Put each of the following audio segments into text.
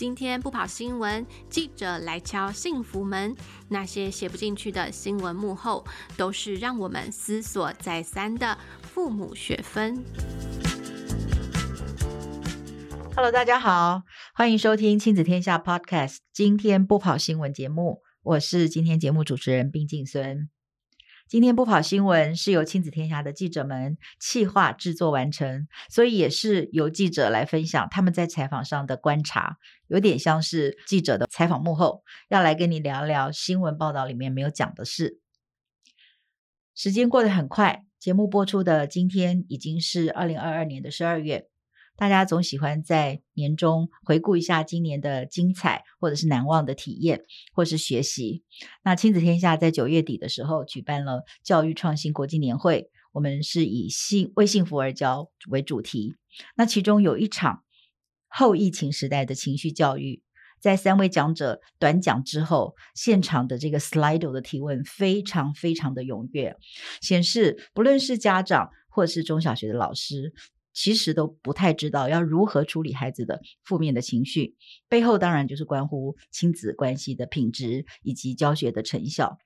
今天不跑新闻，记者来敲幸福门。那些写不进去的新闻幕后，都是让我们思索再三的父母学分。Hello，大家好，欢迎收听亲子天下 Podcast。今天不跑新闻节目，我是今天节目主持人冰静孙。今天不跑新闻是由亲子天下的记者们企划制作完成，所以也是由记者来分享他们在采访上的观察，有点像是记者的采访幕后，要来跟你聊聊新闻报道里面没有讲的事。时间过得很快，节目播出的今天已经是二零二二年的十二月。大家总喜欢在年终回顾一下今年的精彩，或者是难忘的体验，或是学习。那亲子天下在九月底的时候举办了教育创新国际年会，我们是以幸为幸福而教为主题。那其中有一场后疫情时代的情绪教育，在三位讲者短讲之后，现场的这个 Slido 的提问非常非常的踊跃，显示不论是家长或是中小学的老师。其实都不太知道要如何处理孩子的负面的情绪，背后当然就是关乎亲子关系的品质以及教学的成效。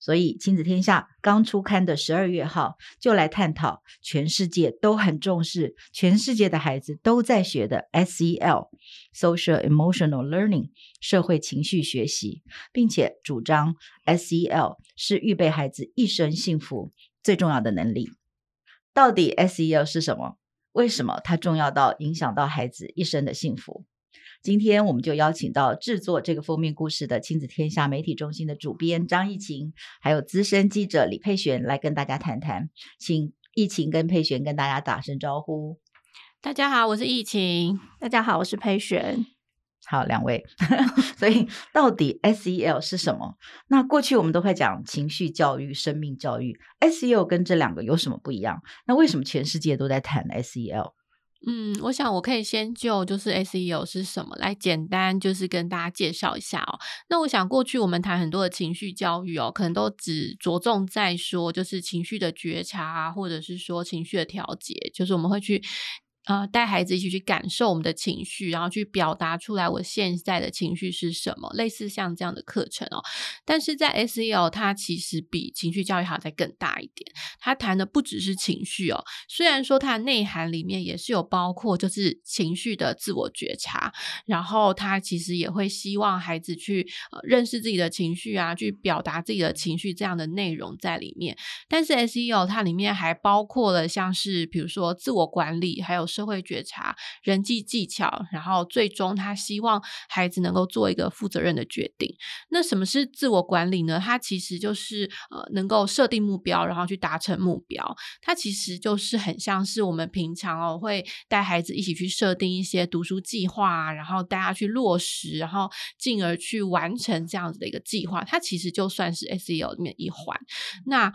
所以，亲子天下刚出刊的十二月号就来探讨全世界都很重视、全世界的孩子都在学的 SEL（Social Emotional Learning，社会情绪学习），并且主张 SEL 是预备孩子一生幸福最重要的能力。到底 SEL 是什么？为什么它重要到影响到孩子一生的幸福？今天我们就邀请到制作这个封面故事的亲子天下媒体中心的主编张艺晴，还有资深记者李佩璇来跟大家谈谈。请义晴跟佩璇跟大家打声招呼。大家好，我是义晴。大家好，我是佩璇。好，两位，所以到底 SEL 是什么？那过去我们都会讲情绪教育、生命教育，SEL 跟这两个有什么不一样？那为什么全世界都在谈 SEL？嗯，我想我可以先就就是 SEL 是什么来简单就是跟大家介绍一下哦。那我想过去我们谈很多的情绪教育哦，可能都只着重在说就是情绪的觉察，或者是说情绪的调节，就是我们会去。呃，带孩子一起去感受我们的情绪，然后去表达出来我现在的情绪是什么，类似像这样的课程哦。但是在 SEL，它其实比情绪教育还要再更大一点。它谈的不只是情绪哦，虽然说它的内涵里面也是有包括就是情绪的自我觉察，然后它其实也会希望孩子去呃认识自己的情绪啊，去表达自己的情绪这样的内容在里面。但是 SEL 它里面还包括了像是比如说自我管理，还有。社会觉察、人际技巧，然后最终他希望孩子能够做一个负责任的决定。那什么是自我管理呢？它其实就是呃，能够设定目标，然后去达成目标。它其实就是很像是我们平常哦，会带孩子一起去设定一些读书计划，然后带他去落实，然后进而去完成这样子的一个计划。它其实就算是 SEL 里面一环。那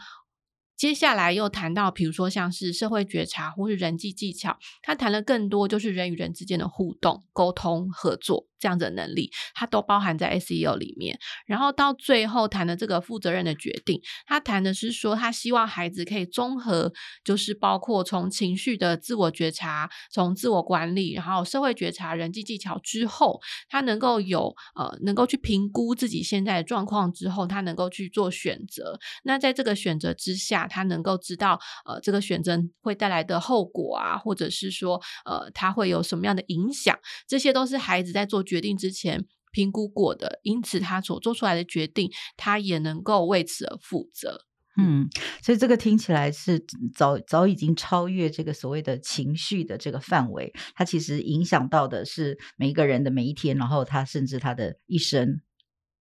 接下来又谈到，比如说像是社会觉察或是人际技巧，他谈了更多就是人与人之间的互动、沟通、合作。这样的能力，它都包含在 S.E.O. 里面。然后到最后谈的这个负责任的决定，他谈的是说，他希望孩子可以综合，就是包括从情绪的自我觉察，从自我管理，然后社会觉察、人际技巧之后，他能够有呃，能够去评估自己现在的状况之后，他能够去做选择。那在这个选择之下，他能够知道呃，这个选择会带来的后果啊，或者是说呃，他会有什么样的影响，这些都是孩子在做决决定之前评估过的，因此他所做出来的决定，他也能够为此而负责。嗯，所以这个听起来是早早已经超越这个所谓的情绪的这个范围，它其实影响到的是每一个人的每一天，然后他甚至他的一生，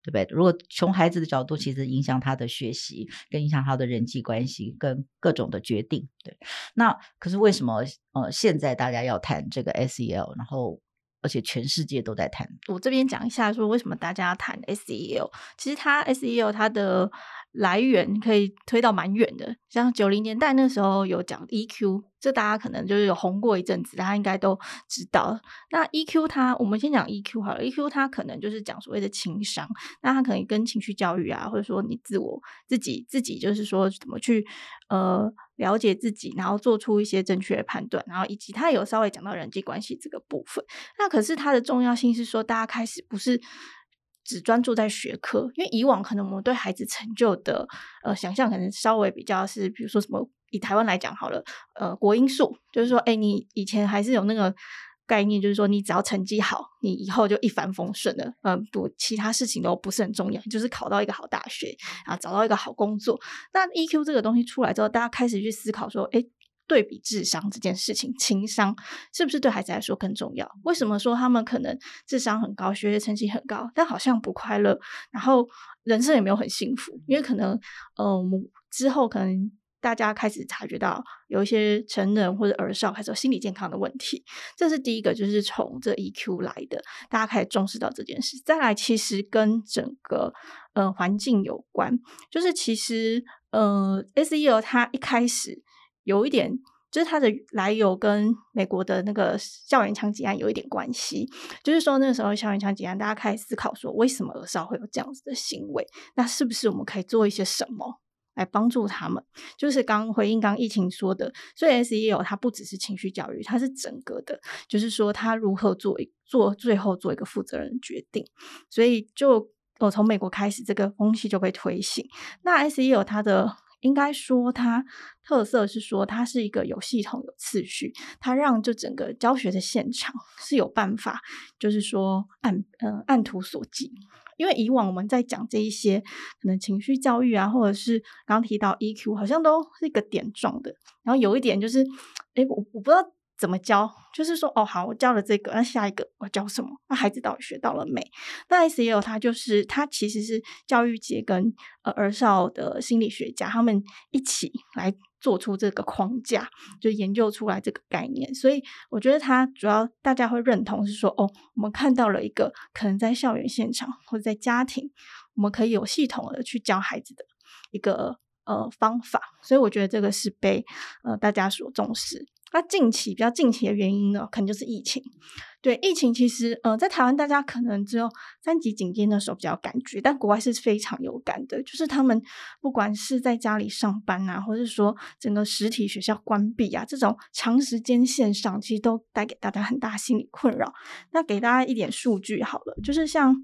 对不对？如果从孩子的角度，其实影响他的学习，跟影响他的人际关系，跟各种的决定。对，那可是为什么呃现在大家要谈这个 SEL，然后？而且全世界都在谈。我这边讲一下，说为什么大家谈 SEO。其实它 SEO 它的来源可以推到蛮远的，像九零年代那时候有讲 EQ，这大家可能就是有红过一阵子，大家应该都知道。那 EQ 它，我们先讲 EQ 好了，EQ 它可能就是讲所谓的情商，那它可能跟情绪教育啊，或者说你自我自己自己就是说怎么去呃了解自己，然后做出一些正确的判断，然后以及它有稍微讲到人际关系这个部分。那可是它的重要性是说，大家开始不是。只专注在学科，因为以往可能我们对孩子成就的呃想象可能稍微比较是，比如说什么以台湾来讲好了，呃国英数，就是说，哎，你以前还是有那个概念，就是说你只要成绩好，你以后就一帆风顺的，嗯、不，其他事情都不是很重要，就是考到一个好大学，然后找到一个好工作。那 EQ 这个东西出来之后，大家开始去思考说，哎。对比智商这件事情，情商是不是对孩子来说更重要？为什么说他们可能智商很高，学业成绩很高，但好像不快乐，然后人生也没有很幸福？因为可能，呃，我们之后可能大家开始察觉到有一些成人或者儿少开始有心理健康的问题，这是第一个，就是从这 EQ 来的，大家开始重视到这件事。再来，其实跟整个呃环境有关，就是其实呃 SEL 它一开始。有一点，就是它的来由跟美国的那个校园枪击案有一点关系。就是说，那个时候校园枪击案，大家开始思考说，为什么儿少会有这样子的行为？那是不是我们可以做一些什么来帮助他们？就是刚回应刚疫情说的，所以 SEO 它不只是情绪教育，它是整个的，就是说他如何做一做最后做一个负责任决定。所以就我从美国开始，这个风气就被推行。那 SEO 它的。应该说，它特色是说，它是一个有系统、有次序，它让就整个教学的现场是有办法，就是说按嗯、呃、按图索骥。因为以往我们在讲这一些可能情绪教育啊，或者是刚刚提到 EQ，好像都是一个点状的。然后有一点就是，哎，我我不知道。怎么教？就是说，哦，好，我教了这个，那下一个我教什么？那孩子到底学到了没？那 SEL 它就是，它其实是教育界跟呃儿少的心理学家他们一起来做出这个框架，就研究出来这个概念。所以我觉得它主要大家会认同是说，哦，我们看到了一个可能在校园现场或者在家庭，我们可以有系统的去教孩子的一个呃方法。所以我觉得这个是被呃大家所重视。那近期比较近期的原因呢，可能就是疫情。对，疫情其实，呃，在台湾大家可能只有三级警戒的时候比较感觉，但国外是非常有感的。就是他们不管是在家里上班啊，或者说整个实体学校关闭啊，这种长时间线上，其实都带给大家很大心理困扰。那给大家一点数据好了，就是像，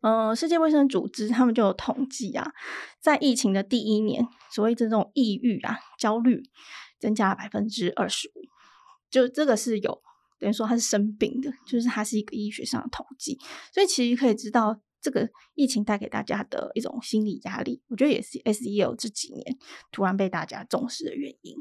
呃，世界卫生组织他们就有统计啊，在疫情的第一年，所谓这种抑郁啊、焦虑。增加了百分之二十五，就这个是有等于说他是生病的，就是它是一个医学上的统计，所以其实可以知道这个疫情带给大家的一种心理压力，我觉得也是 S E O 这几年突然被大家重视的原因。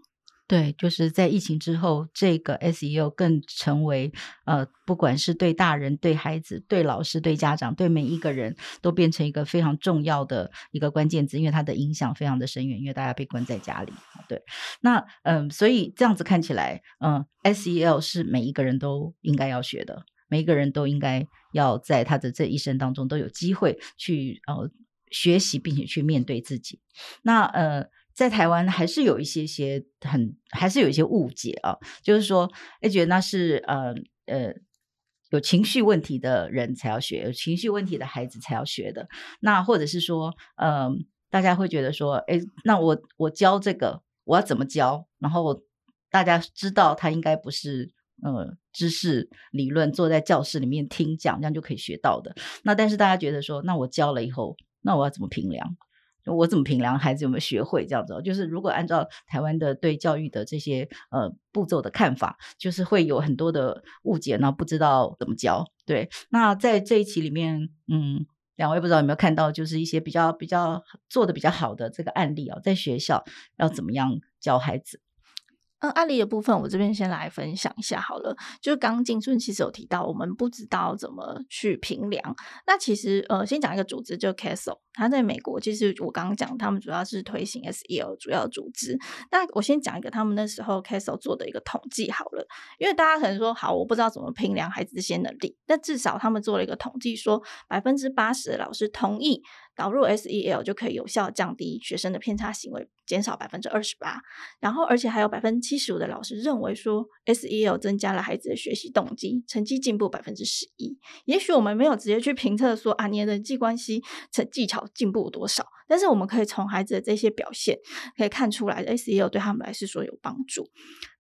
对，就是在疫情之后，这个 SEO 更成为呃，不管是对大人、对孩子、对老师、对家长、对每一个人都变成一个非常重要的一个关键字，因为它的影响非常的深远，因为大家被关在家里。对，那嗯、所以这样子看起来，嗯、，SEL 是每一个人都应该要学的，每一个人都应该要在他的这一生当中都有机会去呃学习，并且去面对自己。那呃。在台湾还是有一些些很，还是有一些误解啊，就是说，哎，觉得那是呃呃有情绪问题的人才要学，有情绪问题的孩子才要学的。那或者是说，嗯、大家会觉得说，哎，那我我教这个，我要怎么教？然后大家知道他应该不是呃知识理论，坐在教室里面听讲，这样就可以学到的。那但是大家觉得说，那我教了以后，那我要怎么评量？我怎么评量孩子有没有学会这样子？就是如果按照台湾的对教育的这些呃步骤的看法，就是会有很多的误解，然后不知道怎么教。对，那在这一期里面，嗯，两位不知道有没有看到，就是一些比较比较做的比较好的这个案例、哦，在学校要怎么样教孩子？嗯，案例的部分我这边先来分享一下好了。就是刚刚静顺其实有提到，我们不知道怎么去评量。那其实呃，先讲一个组织，就 Castle，它在美国。其实我刚刚讲，他们主要是推行 SEL 主要组织。那我先讲一个他们那时候 Castle 做的一个统计好了，因为大家可能说，好，我不知道怎么评量孩子这些能力。但至少他们做了一个统计，说百分之八十的老师同意导入 SEL 就可以有效降低学生的偏差行为，减少百分之二十八。然后，而且还有百分之七十五的老师认为说，SEL 增加了孩子的学习动机，成绩进步百分之十一。也许我们没有直接去评测说啊，你的人际关系成技巧进步多少，但是我们可以从孩子的这些表现可以看出来，S E O 对他们来说有帮助。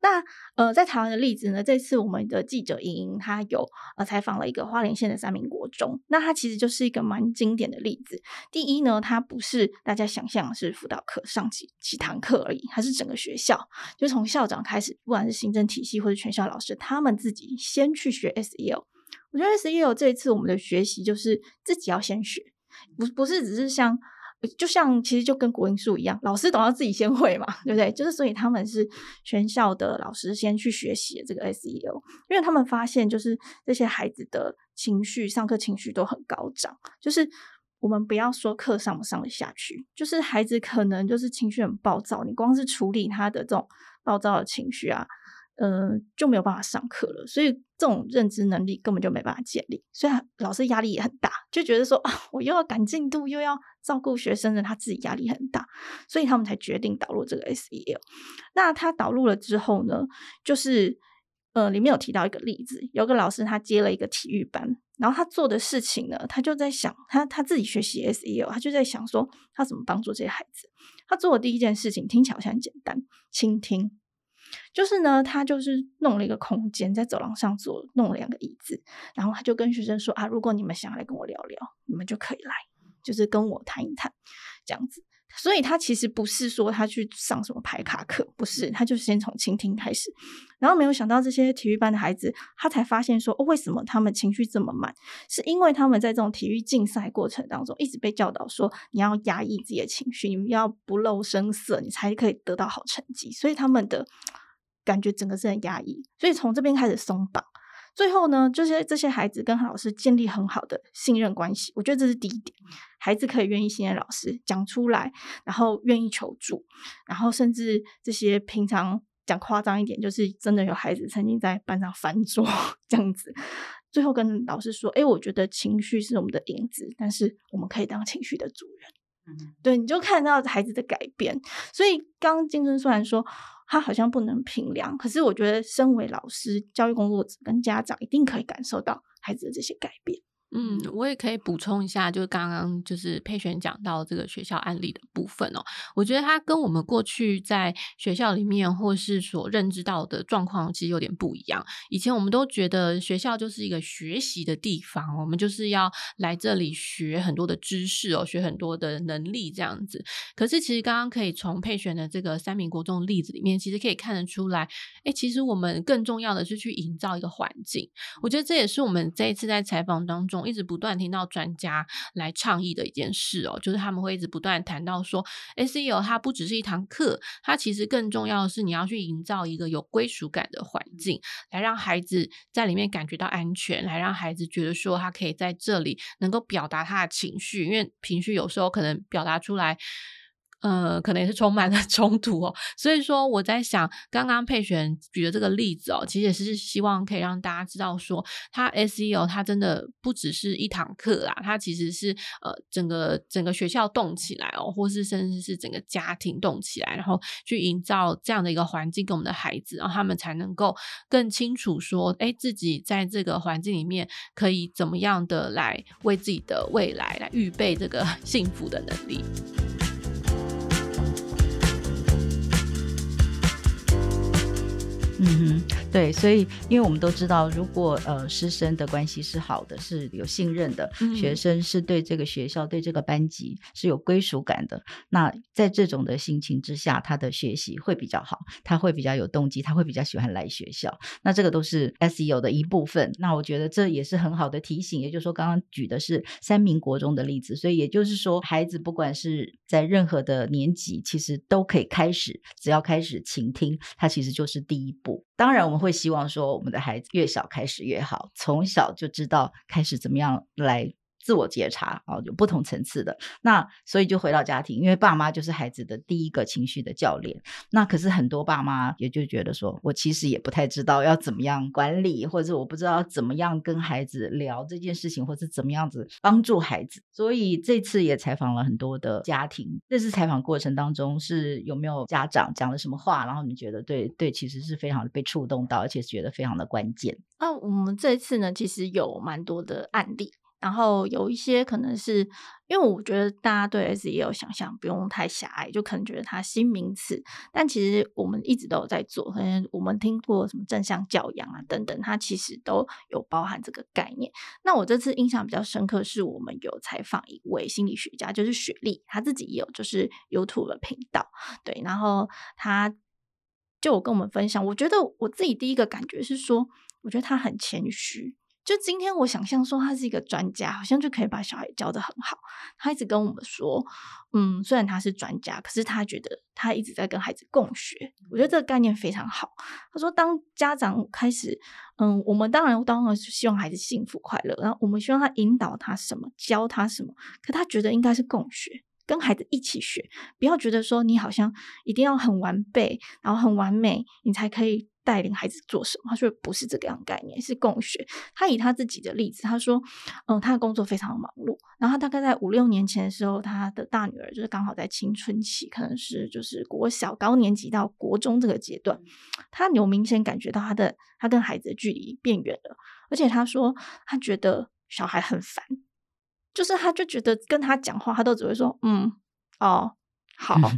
那呃，在台湾的例子呢，这次我们的记者莹莹她有呃采访了一个花莲县的三民国中，那它其实就是一个蛮经典的例子。第一呢，它不是大家想象是辅导课上几几堂课而已，它是整个学校，就从校长开始，不管是行政体系或者全校老师，他们自己先去学 S E O。我觉得 S E O 这一次我们的学习就是自己要先学，不不是只是像。就像其实就跟国英数一样，老师都要自己先会嘛，对不对？就是所以他们是全校的老师先去学习这个 SEO，因为他们发现就是这些孩子的情绪，上课情绪都很高涨。就是我们不要说课上不上得下去，就是孩子可能就是情绪很暴躁，你光是处理他的这种暴躁的情绪啊。呃，就没有办法上课了，所以这种认知能力根本就没办法建立，所以老师压力也很大，就觉得说啊，我又要赶进度，又要照顾学生的，他自己压力很大，所以他们才决定导入这个 SEL。那他导入了之后呢，就是呃，里面有提到一个例子，有个老师他接了一个体育班，然后他做的事情呢，他就在想，他他自己学习 SEL，他就在想说，他怎么帮助这些孩子？他做的第一件事情听起来好像很简单，倾听。就是呢，他就是弄了一个空间，在走廊上坐，弄了两个椅子，然后他就跟学生说啊，如果你们想要来跟我聊聊，你们就可以来，就是跟我谈一谈，这样子。所以他其实不是说他去上什么排卡课，不是，他就先从倾听开始。然后没有想到这些体育班的孩子，他才发现说，哦，为什么他们情绪这么慢？是因为他们在这种体育竞赛过程当中，一直被教导说，你要压抑自己的情绪，你们要不露声色，你才可以得到好成绩。所以他们的。感觉整个是很压抑，所以从这边开始松绑，最后呢，就是这些孩子跟老师建立很好的信任关系。我觉得这是第一点，孩子可以愿意信任老师，讲出来，然后愿意求助，然后甚至这些平常讲夸张一点，就是真的有孩子曾经在班上翻桌 这样子，最后跟老师说：“哎，我觉得情绪是我们的影子，但是我们可以当情绪的主人。”嗯，对，你就看到孩子的改变。所以刚刚金春虽然说。他好像不能评量，可是我觉得，身为老师、教育工作者跟家长，一定可以感受到孩子的这些改变。嗯，我也可以补充一下，就是刚刚就是佩璇讲到这个学校案例的部分哦。我觉得它跟我们过去在学校里面或是所认知到的状况其实有点不一样。以前我们都觉得学校就是一个学习的地方，我们就是要来这里学很多的知识哦，学很多的能力这样子。可是其实刚刚可以从佩璇的这个三民国中的例子里面，其实可以看得出来，哎，其实我们更重要的是去营造一个环境。我觉得这也是我们这一次在采访当中。一直不断听到专家来倡议的一件事哦，就是他们会一直不断谈到说，SEO 它不只是一堂课，它其实更重要的是你要去营造一个有归属感的环境，来让孩子在里面感觉到安全，来让孩子觉得说他可以在这里能够表达他的情绪，因为情绪有时候可能表达出来。呃，可能也是充满了 冲突哦，所以说我在想，刚刚佩璇举的这个例子哦，其实也是希望可以让大家知道说，他 SEO 他真的不只是一堂课啦，他其实是呃整个整个学校动起来哦，或是甚至是整个家庭动起来，然后去营造这样的一个环境给我们的孩子，然后他们才能够更清楚说，哎，自己在这个环境里面可以怎么样的来为自己的未来来预备这个 幸福的能力。嗯哼，对，所以因为我们都知道，如果呃师生的关系是好的，是有信任的，嗯、学生是对这个学校、对这个班级是有归属感的，那在这种的心情之下，他的学习会比较好，他会比较有动机，他会比较喜欢来学校。那这个都是 SEO 的一部分。那我觉得这也是很好的提醒，也就是说，刚刚举的是三民国中的例子，所以也就是说，孩子不管是在任何的年级，其实都可以开始，只要开始倾听，他其实就是第一步。当然，我们会希望说，我们的孩子越小开始越好，从小就知道开始怎么样来自我觉察啊，有不同层次的。那所以就回到家庭，因为爸妈就是孩子的第一个情绪的教练。那可是很多爸妈也就觉得说，我其实也不太知道要怎么样管理，或者我不知道怎么样跟孩子聊这件事情，或者怎么样子帮助孩子。所以这次也采访了很多的家庭。这次采访过程当中，是有没有家长讲了什么话，然后你觉得对对，其实是非常被触动到，而且觉得非常的关键。那我们这次呢，其实有蛮多的案例。然后有一些可能是因为我觉得大家对 S E 有想象不用太狭隘，就可能觉得它新名词，但其实我们一直都有在做。可能我们听过什么正向教养啊等等，它其实都有包含这个概念。那我这次印象比较深刻，是我们有采访一位心理学家，就是雪莉，他自己也有就是 YouTube 的频道，对，然后他就有跟我们分享，我觉得我自己第一个感觉是说，我觉得他很谦虚。就今天，我想象说他是一个专家，好像就可以把小孩教得很好。他一直跟我们说，嗯，虽然他是专家，可是他觉得他一直在跟孩子共学。我觉得这个概念非常好。他说，当家长开始，嗯，我们当然当然是希望孩子幸福快乐，然后我们希望他引导他什么，教他什么。可他觉得应该是共学，跟孩子一起学，不要觉得说你好像一定要很完备，然后很完美，你才可以。带领孩子做什么？他说不是这个样概念，是共学。他以他自己的例子，他说，嗯，他的工作非常忙碌，然后他大概在五六年前的时候，他的大女儿就是刚好在青春期，可能是就是国小高年级到国中这个阶段，他有明显感觉到他的他跟孩子的距离变远了，而且他说他觉得小孩很烦，就是他就觉得跟他讲话，他都只会说嗯哦。好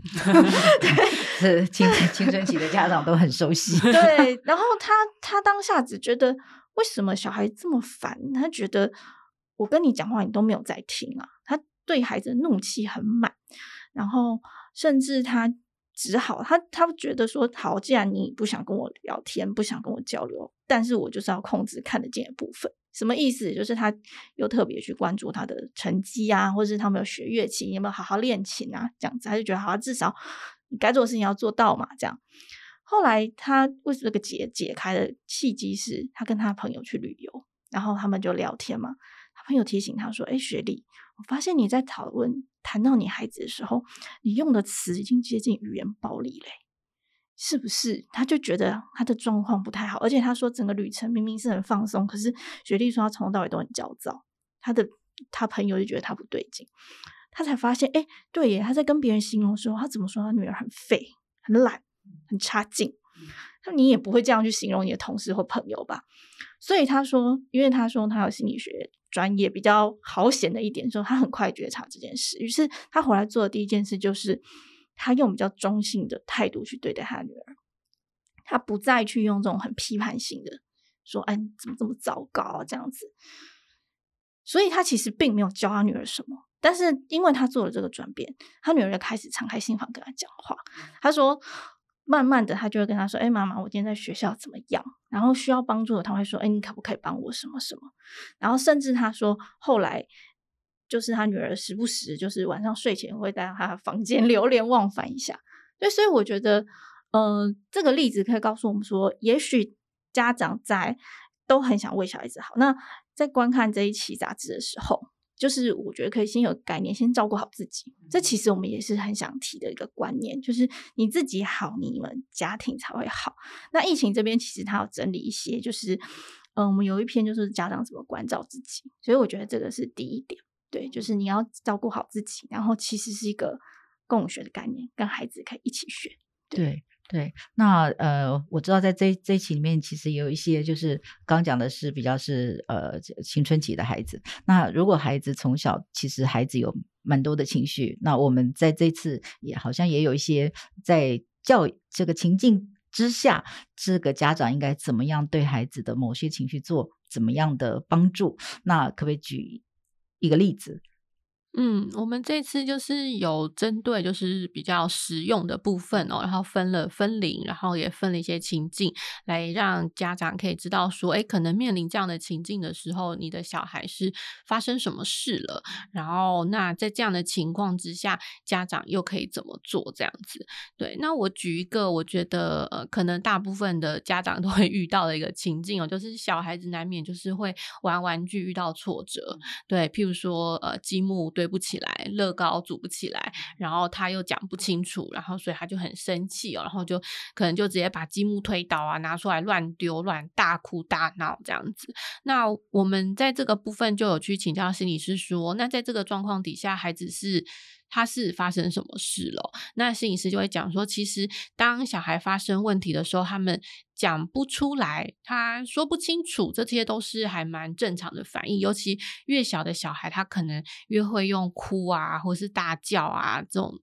是青青春期的家长都很熟悉。对，然后他他当下只觉得为什么小孩这么烦？他觉得我跟你讲话你都没有在听啊！他对孩子怒气很满，然后甚至他只好他他觉得说好，既然你不想跟我聊天，不想跟我交流，但是我就是要控制看得见的部分。什么意思？就是他又特别去关注他的成绩啊，或者是他没有学乐器，有没有好好练琴啊，这样子，他就觉得好，至少你该做的事情要做到嘛，这样。后来他为什么个解解开的契机是他跟他朋友去旅游，然后他们就聊天嘛。他朋友提醒他说：“哎，雪莉，我发现你在讨论谈到你孩子的时候，你用的词已经接近语言暴力嘞。”是不是？他就觉得他的状况不太好，而且他说整个旅程明明是很放松，可是雪莉说他从头到尾都很焦躁。他的他朋友就觉得他不对劲，他才发现，哎，对耶，他在跟别人形容的时候，他怎么说他女儿很废、很懒、很差劲？那你也不会这样去形容你的同事或朋友吧？所以他说，因为他说他有心理学专业，比较好显的一点，说他很快觉察这件事，于是他回来做的第一件事就是。他用比较中性的态度去对待他的女儿，他不再去用这种很批判性的说：“哎，你怎么这么糟糕啊？”这样子，所以他其实并没有教他女儿什么，但是因为他做了这个转变，他女儿就开始敞开心房跟他讲话。他说，慢慢的，他就会跟他说：“哎，妈妈，我今天在学校怎么样？然后需要帮助的，他会说：‘哎，你可不可以帮我什么什么？’然后甚至他说后来。”就是他女儿时不时就是晚上睡前会在他房间 流连忘返一下，对，所以我觉得，嗯、呃，这个例子可以告诉我们说，也许家长在都很想为小孩子好。那在观看这一期杂志的时候，就是我觉得可以先有概念，先照顾好自己。这其实我们也是很想提的一个观念，就是你自己好，你们家庭才会好。那疫情这边其实他要整理一些，就是嗯，我们有一篇就是家长怎么关照自己，所以我觉得这个是第一点。对，就是你要照顾好自己，然后其实是一个共学的概念，跟孩子可以一起学。对对，那呃，我知道在这这一期里面，其实有一些就是刚讲的是比较是呃青春期的孩子。那如果孩子从小其实孩子有蛮多的情绪，那我们在这次也好像也有一些在教这个情境之下，这个家长应该怎么样对孩子的某些情绪做怎么样的帮助？那可不可以举？一个例子，嗯，我们这次就是有针对就是比较实用的部分哦，然后分了分龄，然后也分了一些情境，来让家长可以知道说，哎，可能面临这样的情境的时候，你的小孩是发生什么事了，然后那在这样的情况之下，家长又可以怎么做这样子？对，那我举一个我觉得呃，可能大部分的家长都会遇到的一个情境哦，就是小孩子难免就是会玩玩具遇到挫折，对，譬如说呃，积木对。堆不起来，乐高组不起来，然后他又讲不清楚，然后所以他就很生气哦，然后就可能就直接把积木推倒啊，拿出来乱丢、乱大哭大闹这样子。那我们在这个部分就有去请教心理师说，那在这个状况底下，孩子是。他是发生什么事了？那摄影师就会讲说，其实当小孩发生问题的时候，他们讲不出来，他说不清楚，这些都是还蛮正常的反应。尤其越小的小孩，他可能越会用哭啊，或是大叫啊这种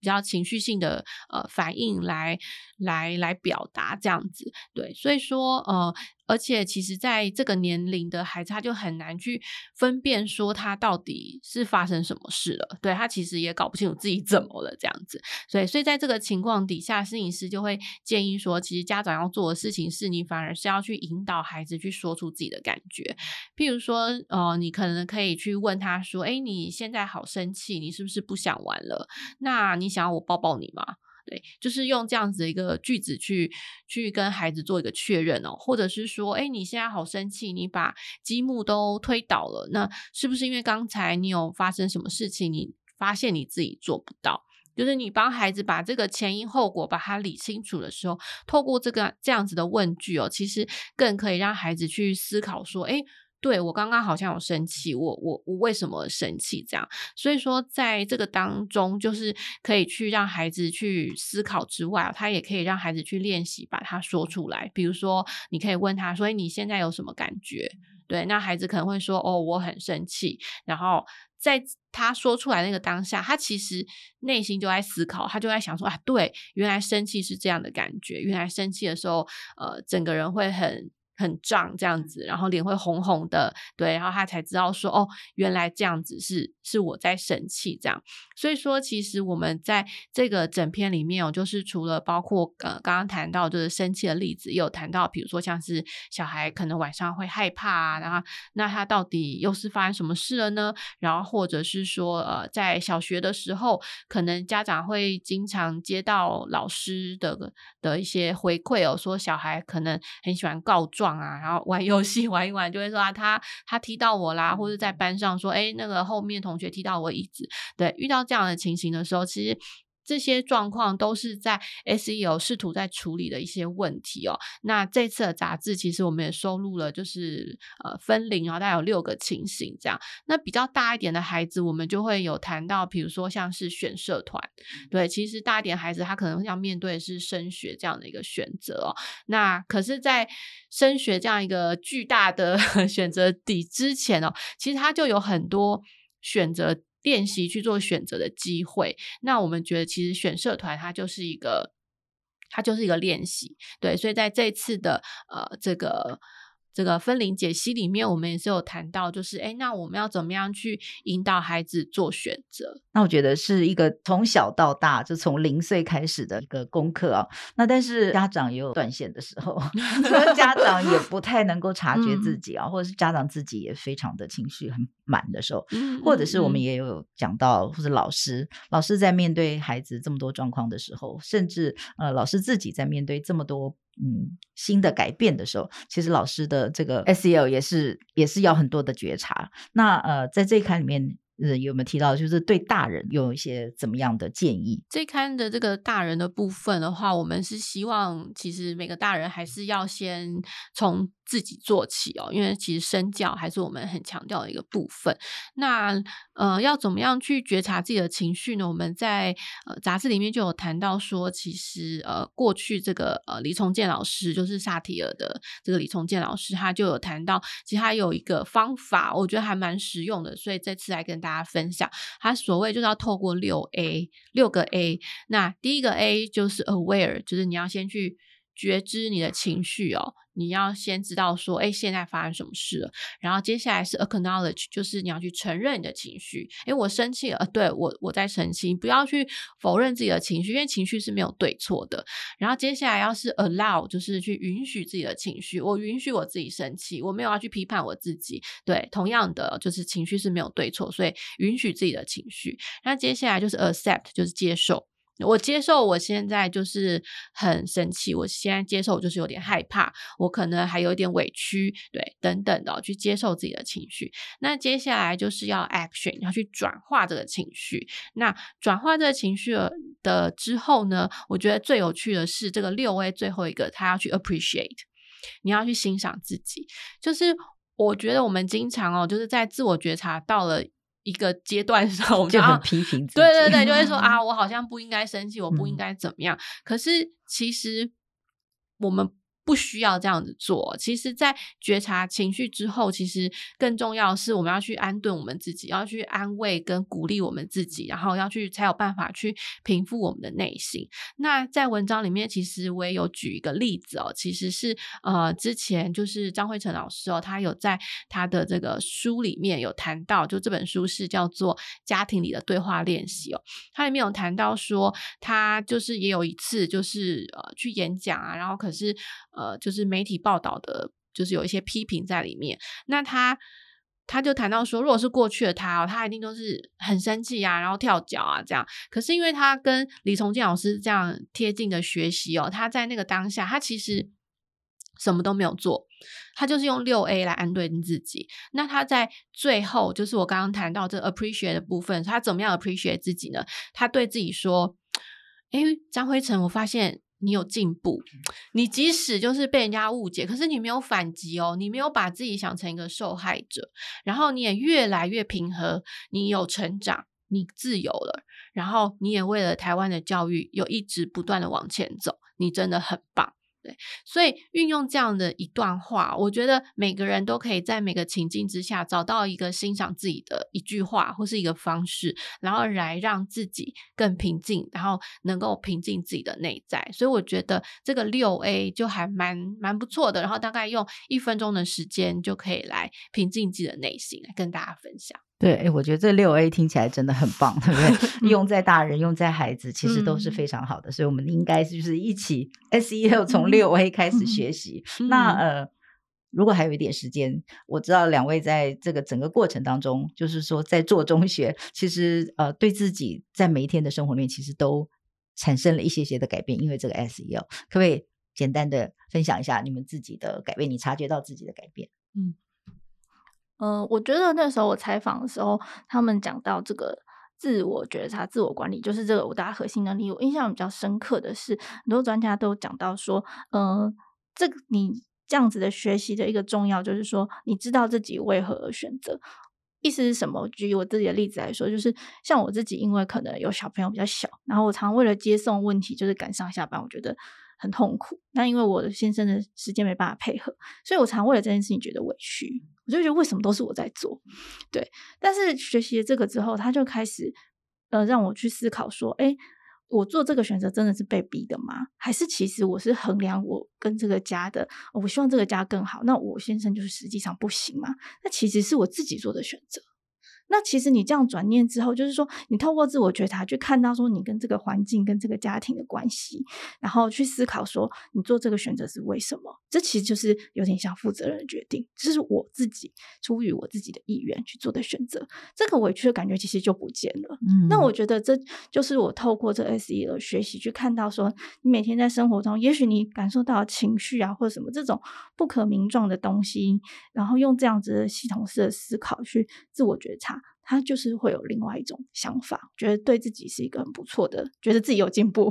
比较情绪性的呃反应来来来表达这样子。对，所以说呃。而且，其实在这个年龄的孩子，他就很难去分辨说他到底是发生什么事了。对，他其实也搞不清楚自己怎么了这样子。所以，所以在这个情况底下，摄影师就会建议说，其实家长要做的事情是，你反而是要去引导孩子去说出自己的感觉。譬如说，呃，你可能可以去问他说：“诶，你现在好生气，你是不是不想玩了？那你想要我抱抱你吗？”对，就是用这样子的一个句子去去跟孩子做一个确认哦，或者是说，哎，你现在好生气，你把积木都推倒了，那是不是因为刚才你有发生什么事情，你发现你自己做不到？就是你帮孩子把这个前因后果把它理清楚的时候，透过这个这样子的问句哦，其实更可以让孩子去思考说，哎。对，我刚刚好像有生气，我我我为什么生气？这样，所以说在这个当中，就是可以去让孩子去思考之外，他也可以让孩子去练习把它说出来。比如说，你可以问他，所以你现在有什么感觉？对，那孩子可能会说，哦，我很生气。然后在他说出来那个当下，他其实内心就在思考，他就在想说啊，对，原来生气是这样的感觉，原来生气的时候，呃，整个人会很。很胀这样子，然后脸会红红的，对，然后他才知道说，哦，原来这样子是是我在生气这样。所以说，其实我们在这个整篇里面哦，就是除了包括呃刚刚谈到就是生气的例子，也有谈到，比如说像是小孩可能晚上会害怕啊，然后那他到底又是发生什么事了呢？然后或者是说呃在小学的时候，可能家长会经常接到老师的的一些回馈哦，说小孩可能很喜欢告状。啊，然后玩游戏 玩一玩，就会说啊，他他踢到我啦，或者在班上说，哎，那个后面同学踢到我椅子。对，遇到这样的情形的时候，其实。这些状况都是在 SEO 试图在处理的一些问题哦。那这次的杂志其实我们也收录了，就是呃分龄啊，大概有六个情形这样。那比较大一点的孩子，我们就会有谈到，比如说像是选社团，对，其实大一点孩子他可能要面对的是升学这样的一个选择哦。那可是，在升学这样一个巨大的 选择底之前哦，其实他就有很多选择。练习去做选择的机会，那我们觉得其实选社团它就是一个，它就是一个练习，对，所以在这次的呃这个。这个分龄解析里面，我们也是有谈到，就是哎，那我们要怎么样去引导孩子做选择？那我觉得是一个从小到大，就从零岁开始的一个功课啊。那但是家长也有断线的时候，家长也不太能够察觉自己啊，嗯、或者是家长自己也非常的情绪很满的时候，嗯、或者是我们也有讲到，或者老师，老师在面对孩子这么多状况的时候，甚至呃，老师自己在面对这么多。嗯，新的改变的时候，其实老师的这个 SEL 也是也是要很多的觉察。那呃，在这一刊里面，呃，有没有提到，就是对大人有一些怎么样的建议？这一刊的这个大人的部分的话，我们是希望，其实每个大人还是要先从。自己做起哦，因为其实身教还是我们很强调的一个部分。那呃，要怎么样去觉察自己的情绪呢？我们在呃杂志里面就有谈到说，其实呃过去这个呃李崇建老师，就是萨提尔的这个李崇建老师，他就有谈到，其实他有一个方法，我觉得还蛮实用的，所以这次来跟大家分享。他所谓就是要透过六 A 六个 A，那第一个 A 就是 Aware，就是你要先去。觉知你的情绪哦。你要先知道说，哎，现在发生什么事了？然后接下来是 acknowledge，就是你要去承认你的情绪。哎，我生气了，呃，对，我我在生气，不要去否认自己的情绪，因为情绪是没有对错的。然后接下来要是 allow，就是去允许自己的情绪，我允许我自己生气，我没有要去批判我自己。对，同样的，就是情绪是没有对错，所以允许自己的情绪。那接下来就是 accept，就是接受。我接受我现在就是很生气，我现在接受就是有点害怕，我可能还有一点委屈，对，等等的，去接受自己的情绪。那接下来就是要 action，要去转化这个情绪。那转化这个情绪的之后呢，我觉得最有趣的是这个六 A 最后一个，他要去 appreciate，你要去欣赏自己。就是我觉得我们经常哦，就是在自我觉察到了。一个阶段的时候，我们就很批评自己，对对对，就会 说啊，我好像不应该生气，我不应该怎么样。嗯、可是其实我们。不需要这样子做。其实，在觉察情绪之后，其实更重要的是，我们要去安顿我们自己，要去安慰跟鼓励我们自己，然后要去才有办法去平复我们的内心。那在文章里面，其实我也有举一个例子哦，其实是呃，之前就是张辉成老师哦，他有在他的这个书里面有谈到，就这本书是叫做《家庭里的对话练习》哦，他里面有谈到说，他就是也有一次就是呃去演讲啊，然后可是。呃，就是媒体报道的，就是有一些批评在里面。那他他就谈到说，如果是过去的他，哦他一定都是很生气啊，然后跳脚啊这样。可是因为他跟李崇建老师这样贴近的学习哦，他在那个当下，他其实什么都没有做，他就是用六 A 来安顿自己。那他在最后，就是我刚刚谈到这 appreciate 的部分，他怎么样 appreciate 自己呢？他对自己说：“诶，张辉成，我发现。”你有进步，你即使就是被人家误解，可是你没有反击哦，你没有把自己想成一个受害者，然后你也越来越平和，你有成长，你自由了，然后你也为了台湾的教育有一直不断的往前走，你真的很棒。对，所以运用这样的一段话，我觉得每个人都可以在每个情境之下找到一个欣赏自己的一句话或是一个方式，然后来让自己更平静，然后能够平静自己的内在。所以我觉得这个六 A 就还蛮蛮不错的，然后大概用一分钟的时间就可以来平静自己的内心，来跟大家分享。对，哎，我觉得这六 A 听起来真的很棒，对不对？用在大人，用在孩子，其实都是非常好的。嗯、所以，我们应该就是一起 SEL 从六 A 开始学习。嗯、那呃，如果还有一点时间，我知道两位在这个整个过程当中，就是说在做中学，其实呃，对自己在每一天的生活里面，其实都产生了一些些的改变。因为这个 SEL，可不可以简单的分享一下你们自己的改变？你察觉到自己的改变？嗯。嗯、我觉得那时候我采访的时候，他们讲到这个自我觉察、自我管理，就是这个五大核心能力。我印象比较深刻的是，很多专家都讲到说，嗯，这个你这样子的学习的一个重要，就是说你知道自己为何而选择。意思是什么？举我自己的例子来说，就是像我自己，因为可能有小朋友比较小，然后我常为了接送问题，就是赶上下班，我觉得很痛苦。那因为我的先生的时间没办法配合，所以我常为了这件事情觉得委屈。我就觉得为什么都是我在做，对。但是学习了这个之后，他就开始呃让我去思考说，哎，我做这个选择真的是被逼的吗？还是其实我是衡量我跟这个家的，我希望这个家更好。那我先生就是实际上不行嘛？那其实是我自己做的选择。那其实你这样转念之后，就是说你透过自我觉察去看到说你跟这个环境跟这个家庭的关系，然后去思考说你做这个选择是为什么？这其实就是有点像负责任的决定，这是我自己出于我自己的意愿去做的选择。这个委屈的感觉其实就不见了。嗯，那我觉得这就是我透过这 S E 的学习去看到说，你每天在生活中，也许你感受到情绪啊或者什么这种不可名状的东西，然后用这样子的系统式的思考去自我觉察。他就是会有另外一种想法，觉得对自己是一个很不错的，觉得自己有进步。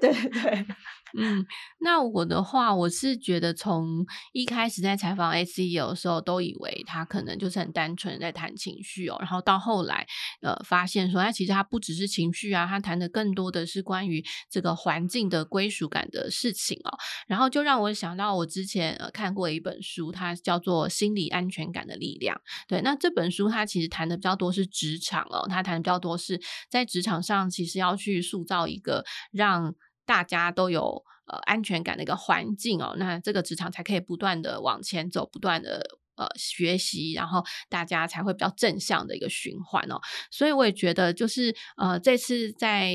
对 对对。嗯，那我的话，我是觉得从一开始在采访 SEL 的时候，都以为他可能就是很单纯在谈情绪哦，然后到后来，呃，发现说他其实他不只是情绪啊，他谈的更多的是关于这个环境的归属感的事情哦，然后就让我想到我之前呃看过一本书，它叫做《心理安全感的力量》。对，那这本书它其实谈的比较多是职场哦，它谈的比较多是在职场上，其实要去塑造一个让大家都有呃安全感的一个环境哦，那这个职场才可以不断的往前走，不断的呃学习，然后大家才会比较正向的一个循环哦。所以我也觉得，就是呃这次在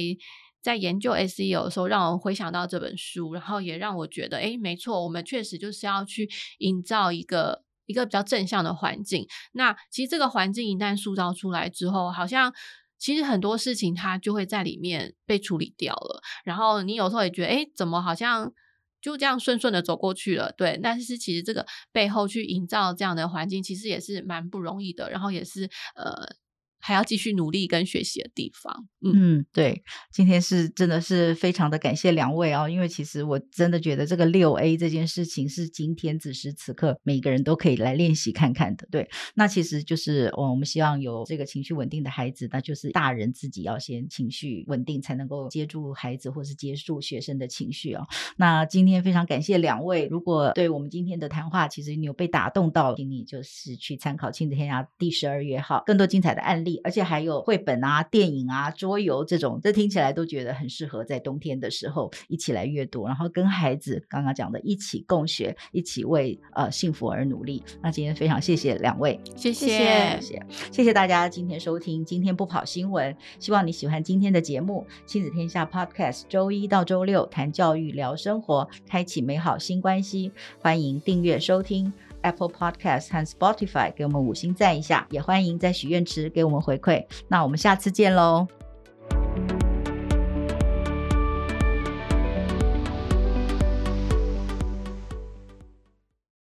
在研究 SEO 的时候，让我回想到这本书，然后也让我觉得，哎，没错，我们确实就是要去营造一个一个比较正向的环境。那其实这个环境一旦塑造出来之后，好像。其实很多事情它就会在里面被处理掉了，然后你有时候也觉得，哎，怎么好像就这样顺顺的走过去了？对，但是其实这个背后去营造这样的环境，其实也是蛮不容易的，然后也是呃。还要继续努力跟学习的地方，嗯，对，今天是真的是非常的感谢两位哦，因为其实我真的觉得这个六 A 这件事情是今天此时此刻每个人都可以来练习看看的，对，那其实就是我们希望有这个情绪稳定的孩子，那就是大人自己要先情绪稳定，才能够接住孩子或是接住学生的情绪哦。那今天非常感谢两位，如果对我们今天的谈话其实你有被打动到，请你就是去参考《亲子天下》第十二月号更多精彩的案例。而且还有绘本啊、电影啊、桌游这种，这听起来都觉得很适合在冬天的时候一起来阅读，然后跟孩子刚刚讲的一起共学，一起为呃幸福而努力。那今天非常谢谢两位，谢谢谢谢谢谢大家今天收听，今天不跑新闻，希望你喜欢今天的节目。亲子天下 Podcast 周一到周六谈教育、聊生活，开启美好新关系，欢迎订阅收听。Apple Podcast 和 Spotify 给我们五星赞一下，也欢迎在许愿池给我们回馈。那我们下次见喽。